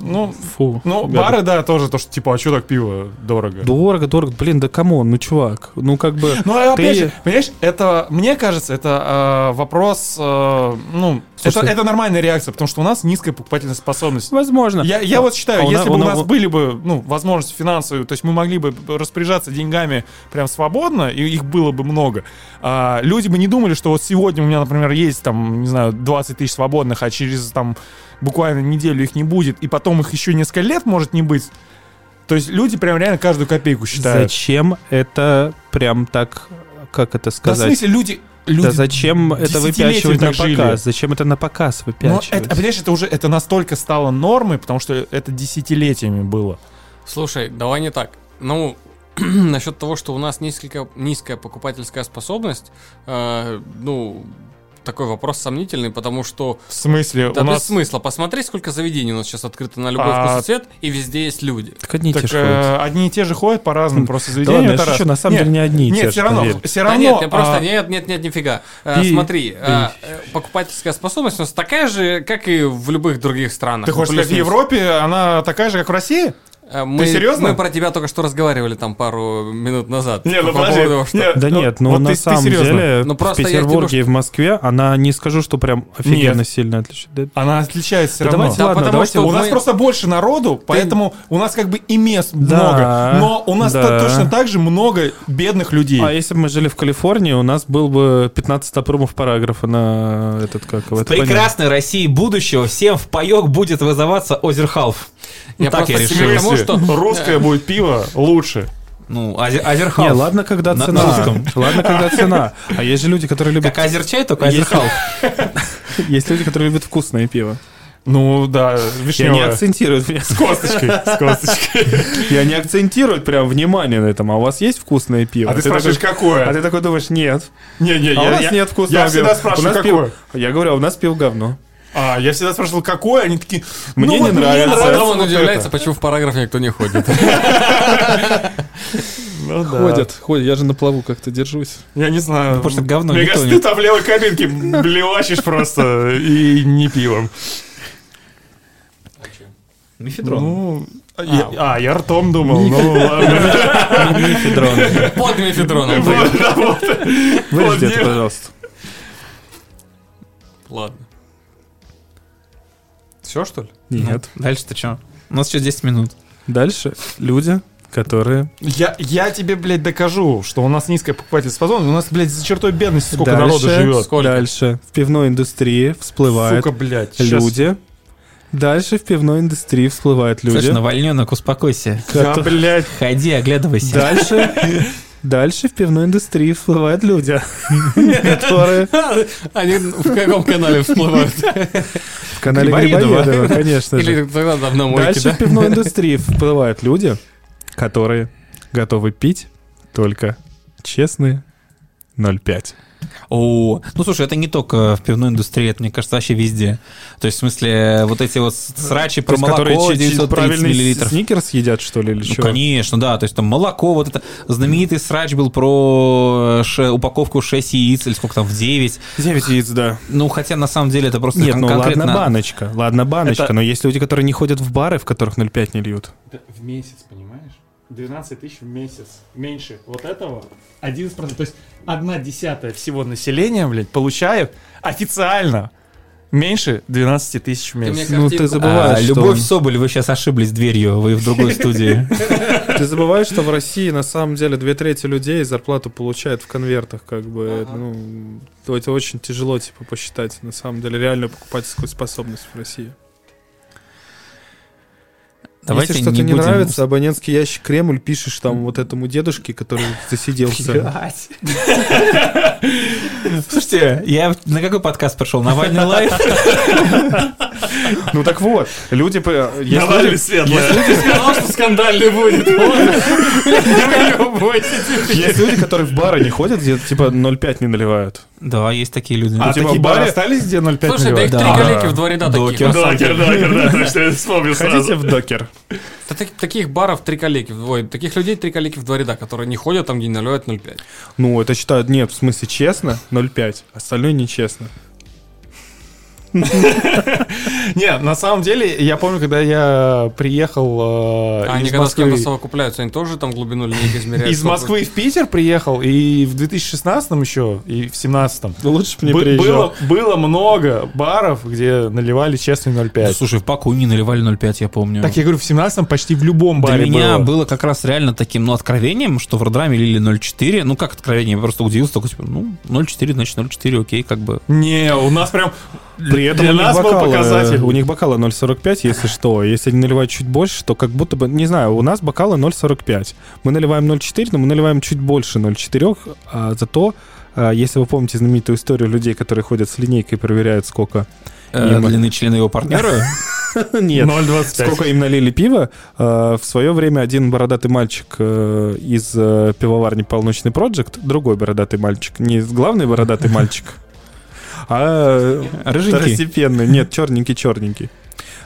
Ну, Фу. ну, ребята. бары, да, тоже то, что, типа, а что так пиво дорого? Дорого, дорого. Блин, да come on, ну, чувак. Ну, как бы... Ну, а опять Ты- же, понимаешь, это, мне кажется, это э, вопрос, э, ну, это, Слушай. это нормальная реакция, потому что у нас низкая покупательная способность. Возможно. Я, я вот считаю, А у если бы у у на- нас были бы, ну, возможности финансовые, то есть мы могли бы распоряжаться деньгами прям свободно, и их было бы много, а, люди бы не думали, что вот сегодня у меня, например, есть там, не знаю, 20 тысяч свободных, а через там буквально неделю их не будет, и потом их еще несколько лет может не быть. То есть люди прям реально каждую копейку считают. Зачем это прям так, как это Да, в сказать? смысле, люди... люди Да зачем это выпячивать на жили. показ? Зачем это на показ Ну, выпячивать? это, понимаешь, это уже это настолько стало нормой, потому что это десятилетиями было. Слушай, давай не так. Ну, насчет того, что у нас несколько, низкая покупательская способность, э, ну, такой вопрос сомнительный, потому что В смысле, да у без нас... смысла. Посмотри, сколько заведений у нас сейчас открыто на любой А- вкус и цвет, и везде есть люди. Так одни и те же ходят. э, одни и те же ходят по-разному, просто Да заведения. ладно, я это шучу, раз. на самом Нет, деле не одни и те Нет, же, все равно, все Да равно. нет, просто, а, нет, нет, нет, нифига. Ты- смотри, э, э, покупательская способность у нас такая же, как и в любых других странах. Ты Ну, хочешь сказать, в. Европе она такая же, как в России? Э, Мы, серьезно? Мы про тебя только что разговаривали там пару минут назад. Не, ну По подожди. поводу что- Нет, Да ну, нет, ну вот на ты- ты самом серьезно? деле Ну, в просто Петербурге тебе и в Москве она не скажу, что прям офигенно Нет. сильно отличается. Она отличается все Да равно. давайте, Да, ладно, потому давайте. что У нас мы- просто больше народу, поэтому у нас как бы и мест Да, много. Но у нас да. то- точно так же много бедных людей. А если бы мы жили в Калифорнии, у нас был бы 15 опрумов параграфа на этот как В это понятно. прекрасной России будущего всем в паёк будет вызываться Озерхалф. Я так я решил. тому, что русское будет пиво лучше. Ну, Азер- Азерхалф. Не, ладно, когда На- цена. на русском. Ладно, когда цена. А есть же люди, которые любят... Как азерчай, только Азерхалф. Есть люди, которые любят вкусное пиво. Ну да, Я не вишневое. акцентирую. С косточкой, с косточкой. Я не акцентирую прям внимание на этом. А у вас есть вкусное пиво? А ты такой- спрашиваешь, какое? А ты такой думаешь, нет. Не-не, А у я, нас я- нет вкусного я пива. всегда спрашиваю, у нас какое. пиво- Я говорю, а у нас пиво говно. А, я всегда спрашивал, какое, они такие, Мне ну не вот нравится. А потом он удивляется, почему в параграф никто не ходит. Ну да. ходят. Я же на плаву как-то держусь. Я не знаю. Потому что говно Мне кажется, ты там в левой кабинке блевачишь просто и не пивом. Мефедрон. Ну, я- а, я ртом думал. Ну ладно. Мифедрон. Под мефедроном. Вот, да, вот. Выжди это, нет. пожалуйста. Ладно. Все, что ли? Нет. Ну, Дальше-то что? У нас еще 10 минут. Дальше люди, которые... Я, я тебе, блядь, докажу, что у нас низкая покупательская способность. У нас, блядь, за чертой бедности сколько Дальше- народу живет. Сколько? Дальше в пивной индустрии всплывают Сука, блядь. люди. Дальше в пивной индустрии всплывают люди. Слушай, Навальненок, успокойся. Да, блядь. Ходи, оглядывайся. Дальше, Дальше в пивной индустрии всплывают люди, которые Они в каком канале всплывают? в канале Грибоедова. Конечно же. Или тогда там на мойке, Дальше да? в пивной индустрии всплывают люди, которые готовы пить только честные 0,5. О, ну слушай, это не только в пивной индустрии, это, мне кажется, вообще везде. То есть, в смысле, вот эти вот срачи про которые молоко чи- 930 правильный миллилитров. сникерс едят, что ли, или Ну, что? конечно, да. То есть там молоко, вот это знаменитый срач был про ше- упаковку 6 яиц или сколько там, в 9. 9 яиц, да. Ну, хотя на самом деле это просто Нет, кон- ну конкретно... ладно баночка, ладно баночка, Это- но есть люди, которые не ходят в бары, в которых 0,5 не льют. В месяц, понимаешь? 12 тысяч в месяц. Меньше вот этого 11%. То есть одна десятая всего населения, блядь, получает официально меньше 12 тысяч в мне месяц. Ну, ты картинку- забываешь, А, что... Любовь Соболь, вы сейчас ошиблись дверью, вы в другой студии. Ты забываешь, что в России на самом деле две трети людей зарплату получают в конвертах, как бы, ну, то это очень тяжело, типа, посчитать, на самом деле, реальную покупательскую способность в России. Давайте Если что-то не, будем- нравится, абонентский ящик Кремль пишешь там вот этому дедушке, который засиделся. Слушайте, я на какой подкаст пришел? Навальный Live? Ну так вот, люди... по- есть Навальный люди- светлое. Ты сказал, что скандальный будет. Есть люди, которые в бары не ходят, где типа 0,5 не наливают. Да, есть такие люди. А типа такие бары остались, где 0,5 Слушай, да их наливают? три Да. коллеги в два ряда таких. Докер. Докер, докер, да, точно, я вспомнил сразу. в докер? Да так- Таких баров три коллеги, ой, таких людей три коллеги в два ряда, которые не ходят там, где наливают 0,5. Ну, это считают, нет, в смысле честно, 0,5, остальное нечестно. Не, на самом деле, я помню, когда я приехал э, А они из когда с кем-то Москвы... совокупляются, они тоже там глубину линейки измеряют? Из Москвы в Питер приехал, и в 2016 еще, и в 17 Ну, лучше бы не приезжал. было, много баров, где наливали честный 0,5. Да, слушай, в Паку не наливали 0,5, я помню. Так я говорю, в 17 почти в любом Для баре меня было. как раз реально таким, ну, откровением, что в Родраме лили 0,4. Ну, как откровение? Я просто удивился, такой, типа, ну, 0,4, значит, 0,4, окей, как бы. Не, у нас прям... При этом для у них нас был бокалы, показатель. У них бокалы 0,45, если что. Если они наливают чуть больше, то как будто бы, не знаю, у нас бокалы 0,45. Мы наливаем 0,4, но мы наливаем чуть больше 0,4, а зато, а, если вы помните знаменитую историю людей, которые ходят с линейкой и проверяют, сколько... Э, Им- длины члена его партнера. Нет, 0,25. сколько им налили пива. э, В свое время один бородатый мальчик э, из э, пивоварни Полночный Проджект, другой бородатый мальчик, не главный бородатый мальчик, а Рыженький. второстепенный, нет, черненький-черненький.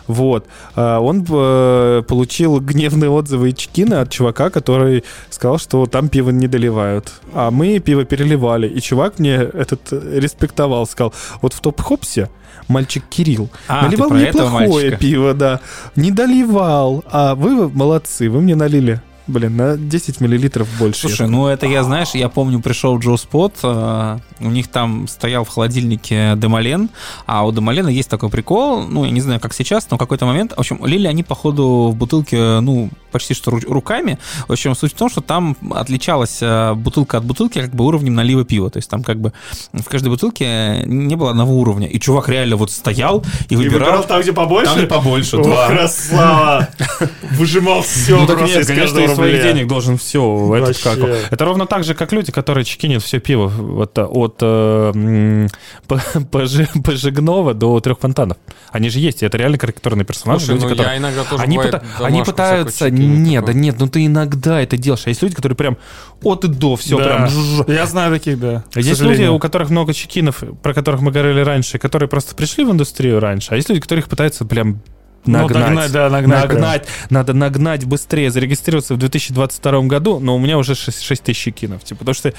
Вот. А, Он э, получил гневные отзывы и чекины от чувака, который сказал, что там пиво не доливают. А мы пиво переливали. И чувак мне этот респектовал, сказал, вот в топ-хопсе мальчик Кирилл А, наливал неплохое пиво, да. Не доливал. А вы молодцы, вы мне налили, блин, на 10 миллилитров больше. Слушай, ну это я, знаешь, я помню, пришел в Джо Спот, э, у них там стоял в холодильнике Демален, а у Демалена есть такой прикол, ну, я не знаю, как сейчас, но в какой-то момент, в общем, лили они, походу, в бутылке, ну, почти что ру- руками. В общем, суть в том, что там отличалась э, бутылка от бутылки как бы уровнем налива пива, то есть там как бы в каждой бутылке не было одного уровня, и чувак реально вот стоял и И выбирал... выбирал там, где побольше? Там, где побольше, О, да. красава! Выжимал все Ну просто нет, из конечно, из своих денег должен все. Этот как, это ровно так же, как люди, которые чекинят все пиво вот, э, от э, Пожигнова до трех фонтанов. Они же есть, и это реально карикатурные персонажи. Слушай, люди, ну которые... я иногда тоже Они, пыта- они пытаются... Нет, да нет, ну ты иногда это делаешь. А есть люди, которые прям от и до, все Да. прям... Я знаю таких, да. Есть люди, у которых много чекинов, про которых мы говорили раньше, которые просто пришли в индустрию раньше, а есть люди, которых пытаются прям Ну, нагнать. да, нагнать прям. Нагнать. Надо нагнать быстрее, зарегистрироваться в 2022 году, но у меня уже 6, тысяч чекинов. Типа, потому что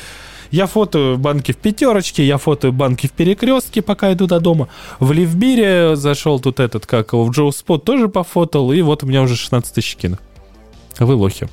я фотою банки в пятерочке, я фотою банки в перекрестке, пока иду до дома. В Ливбире зашел тут этот, как его, в Джоу Спот тоже пофотал, и вот у меня уже 16 тысяч чекинов. Вы лохи.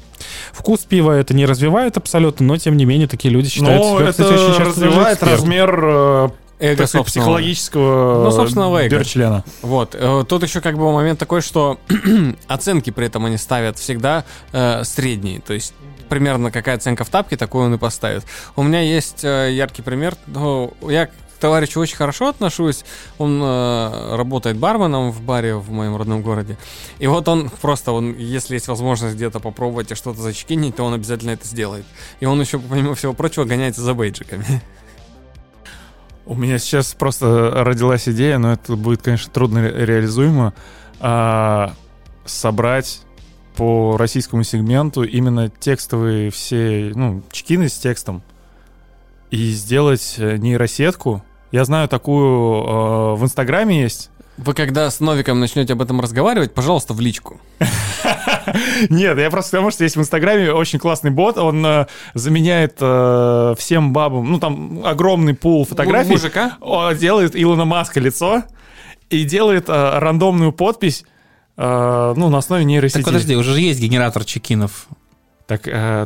Вкус пива это не развивает абсолютно, но тем не менее такие люди считают себя, это кстати, очень развивает экспертом. размер э, сказать, собственного. психологического Ну, собственного эго. члена. Вот. э, Тут еще как бы момент такой, что оценки при этом они ставят всегда э, средние. То есть примерно какая оценка в тапке, такую он и поставит. У меня есть э, яркий пример. Ну, я к товарищу очень хорошо отношусь. Он э, работает барменом в баре в моем родном городе. И вот он просто, он, если есть возможность где-то попробовать и что-то зачекинить, то он обязательно это сделает. И он еще, помимо всего прочего, гоняется за бейджиками. У меня сейчас просто родилась идея, но это будет, конечно, трудно ре- реализуемо. а, собрать по российскому сегменту именно текстовые все, ну, чекины с текстом и сделать э, нейросетку. Я знаю такую э, в Инстаграме есть. Вы когда с Новиком начнете об этом разговаривать, пожалуйста, в личку. Нет, я просто потому что есть в Инстаграме очень классный бот, он э, заменяет э, всем бабам, ну там огромный пул фотографий. Мужика? Делает Илона Маска лицо и делает э, рандомную подпись, ну на основе нейросети. Так подожди, уже же есть генератор чекинов. Так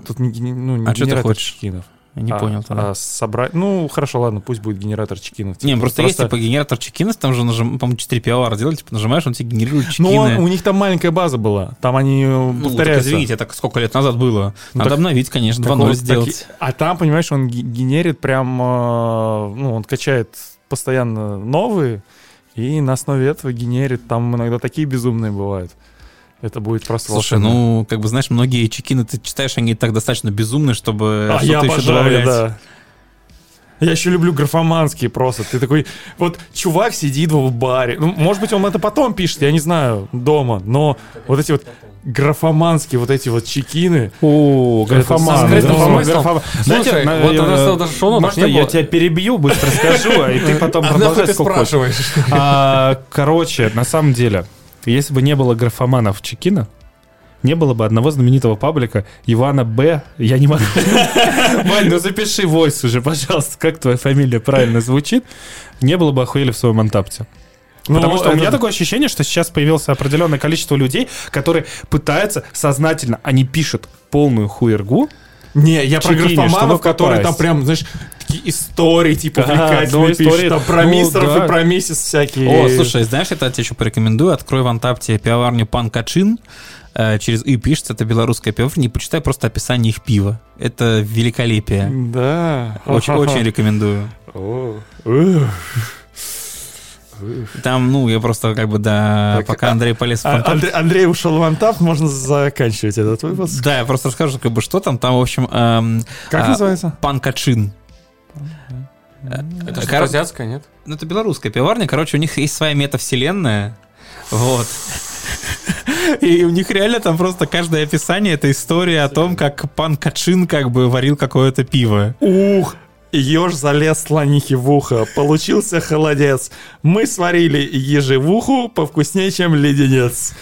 тут ну, не А генератор чекинов. Не а, понял тогда. а собрать. Ну, хорошо, ладно, пусть будет генератор чекинов. не, Типа, просто, есть типа генератор чекинов, там же, нажим, по-моему, 4 пиар делать, типа нажимаешь, он тебе генерирует чекины. Ну, он- у них там маленькая база была. Там они э, Ну, так повторяются. извините, это сколько лет назад было. Ну, Надо так- обновить, конечно, Так 2.0 вот, сделать. таки- а там, понимаешь, он ге- генерит прям, э, ну, он качает постоянно новые, и на основе этого генерит. Там иногда такие безумные бывают. Это будет просто Слушай, волшебно. ну, как бы, знаешь, многие чекины ты читаешь, они так достаточно безумны, чтобы а что-то я еще обожаю, добавлять. да. Я еще люблю графоманские просто. Ты такой, вот чувак сидит в баре. Ну, может быть, он это потом пишет, я не знаю, дома. Но вот эти вот графоманские вот эти вот чекины. О, графоман. Слушай, на- вот я- у даже шоу-нотах Можно не я тебя перебью, быстро скажу, а и ты потом продолжай сколько хочешь. А, Короче, на самом деле, если бы не было графоманов Чекина, не было бы одного знаменитого паблика Ивана Б. Я не могу. Вань, ну запиши войс уже, пожалуйста, как твоя фамилия правильно звучит. Не было бы охуели в своем антапте. Потому Ну, что у меня такое ощущение, что сейчас появилось определенное количество людей, которые пытаются сознательно, они пишут полную хуергу, Не, я про Чекине, графоманов, которые там прям, знаешь, такие истории, типа, увлекательные ну, пишут, там про ну, мистеров и про миссис всякие. О, слушай, знаешь, это я тебе еще порекомендую. Открой в Антапте пивоварню Пан Качин. Э, Через «и» пишется, это белорусская пивоварня. Не почитай просто описание их пива. Это великолепие. Да. Очень, очень рекомендую. Там, ну, я просто как бы, да, Так, пока Андрей полез в А, Антапт. Андрей, Андрей ушел в антап, можно заканчивать этот выпуск. Да, я просто расскажу, как бы, что там. Там, в общем, эм, Как А, называется? Пан Качин. Э, Это кор- что, азиатская, нет? Ну, это белорусская пивоварня. Короче, у них есть своя метавселенная. Вот. И у них реально там просто каждое описание это история о том, как пан Качин как бы варил какое-то пиво. Ух, еж залез слонихе в ухо. Получился холодец. Мы сварили ежевуху повкуснее, чем леденец.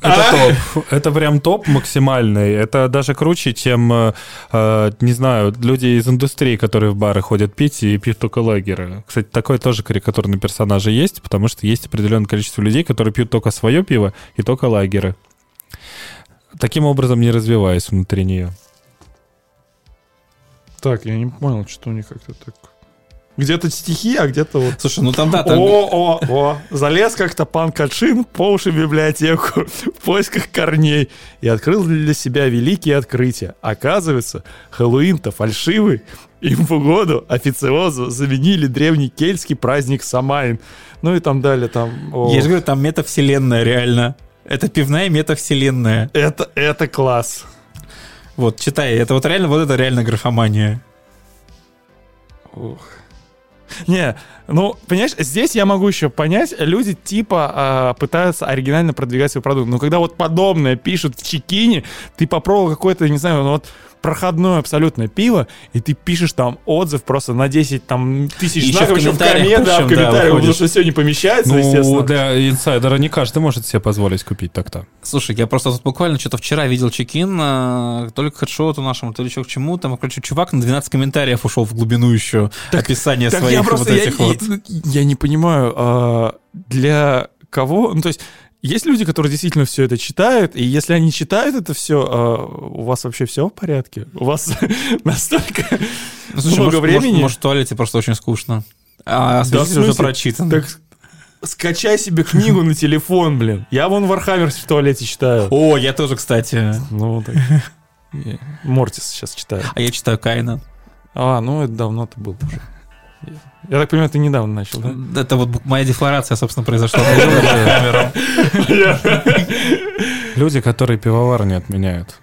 Это топ. Это прям топ максимальный. Это даже круче, чем, э, э, не знаю, люди из индустрии, которые в бары ходят пить и пьют только лагеры. Кстати, такой тоже карикатурный персонаж есть, потому что есть определенное количество людей, которые пьют только свое пиво и только лагеры. Таким образом, не развиваясь внутри нее. Так, я не понял, что у них как-то так... Где-то стихи, а где-то вот... Слушай, ну там да, там... О, о, о, залез как-то пан Качин по уши в библиотеку в поисках корней и открыл для себя великие открытия. Оказывается, Хэллоуин-то фальшивый. Им в угоду официозу заменили древний кельтский праздник Самайн. Ну и там далее там... о, Я же говорю, там метавселенная реально. Это пивная метавселенная. это, это класс. Вот, читай, это вот реально, вот это реально графомания. Не, ну, понимаешь, здесь я могу еще понять, люди типа а, пытаются оригинально продвигать свой продукт. Но когда вот подобное пишут в чекине, ты попробовал какое-то, не знаю, ну вот проходное абсолютное пиво, и ты пишешь там отзыв просто на 10 там, тысяч Еще знаков, в еще в комментариях коммент, да, в да, комментариях, потому что все не помещается, Ну, естественно. для инсайдера не каждый может себе позволить купить так-то. Слушай, я просто тут буквально что-то вчера видел чекин, а, то ли к хедшоту нашему, то ли еще к чему. Там, короче, чувак на 12 комментариев ушел в глубину еще описания Так своих я просто, вот я, этих вот. я- я не понимаю, а, для кого, ну то есть есть люди, которые действительно все это читают, и если они читают это все, у вас вообще все в порядке? У вас настолько Ну, слушай, много может, времени? Может, может, в туалете просто очень скучно. А Да, в уже прочитан. Так скачай себе книгу на телефон, блин. Я вон Warhammer в туалете читаю. О, я тоже, кстати. Ну, так. Мортис сейчас читаю. А я читаю Кайна. А, ну это давно ты был уже. Я так понимаю, ты недавно начал, да? Это вот моя декларация, собственно, произошла. Люди, которые пивоварни отменяют.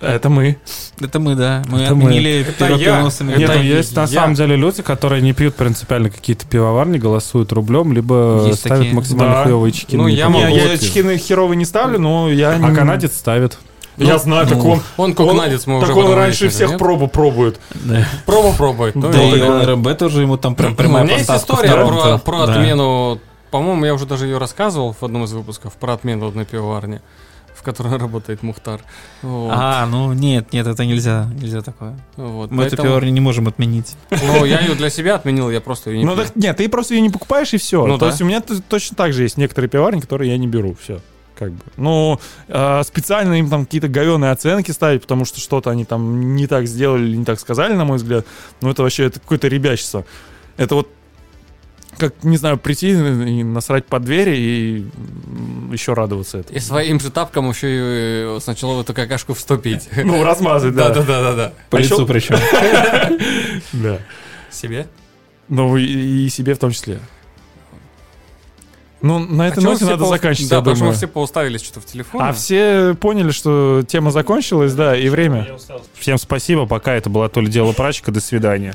Это мы. Это мы, да. Мы Это отменили Это пиво я. пивоносами. Нет, Это ну, есть на я. самом деле люди, которые не пьют принципиально какие-то пивоварни, голосуют рублем, либо Есть ставят такие. максимально Да. хуевые чекины. Ну, не я Не, могу я водке. чекины херовые не ставлю, но я А не... канадец ставит. Я знаю, так ну, он... Он кокнадец, мы уже Так об он раньше всех нет? пробу пробует. Да. Пробу пробует. Ну, Да и РБ тоже ему там прям Ну, прямая У меня есть история про, про Да. отмену. По-моему, я уже даже ее рассказывал в одном из выпусков про отмену одной пивоварни, в которой работает Мухтар. Вот. А, ну нет, нет, это нельзя. Нельзя такое. Вот, Мы эту поэтому- пивоварню не можем отменить. Ну, я ее для себя отменил, я просто ее не Ну так нет, ты просто ее не покупаешь и все. Ну То да. есть у меня точно так же есть некоторые пиварни, которые я не беру. Все. Как бы. Ну, э, специально им там какие-то говеные оценки ставить, потому что что-то они там не так сделали не так сказали, на мой взгляд. Ну, это вообще это какое-то ребячество. Это вот как, не знаю, прийти и насрать под двери и еще радоваться этому. И своим же тапком еще и э, сначала в эту какашку вступить. Ну, размазать, да. Да-да-да-да-да. По А лицу причем. Да. Себе? Ну, и себе в том числе. Ну, на этой А ноте надо по- заканчивать, Да, я потому что мы думаю. все поуставились что-то в телефоне. А все поняли, что тема закончилась, да, и время. Всем спасибо, пока это была то ли дело прачка, до свидания.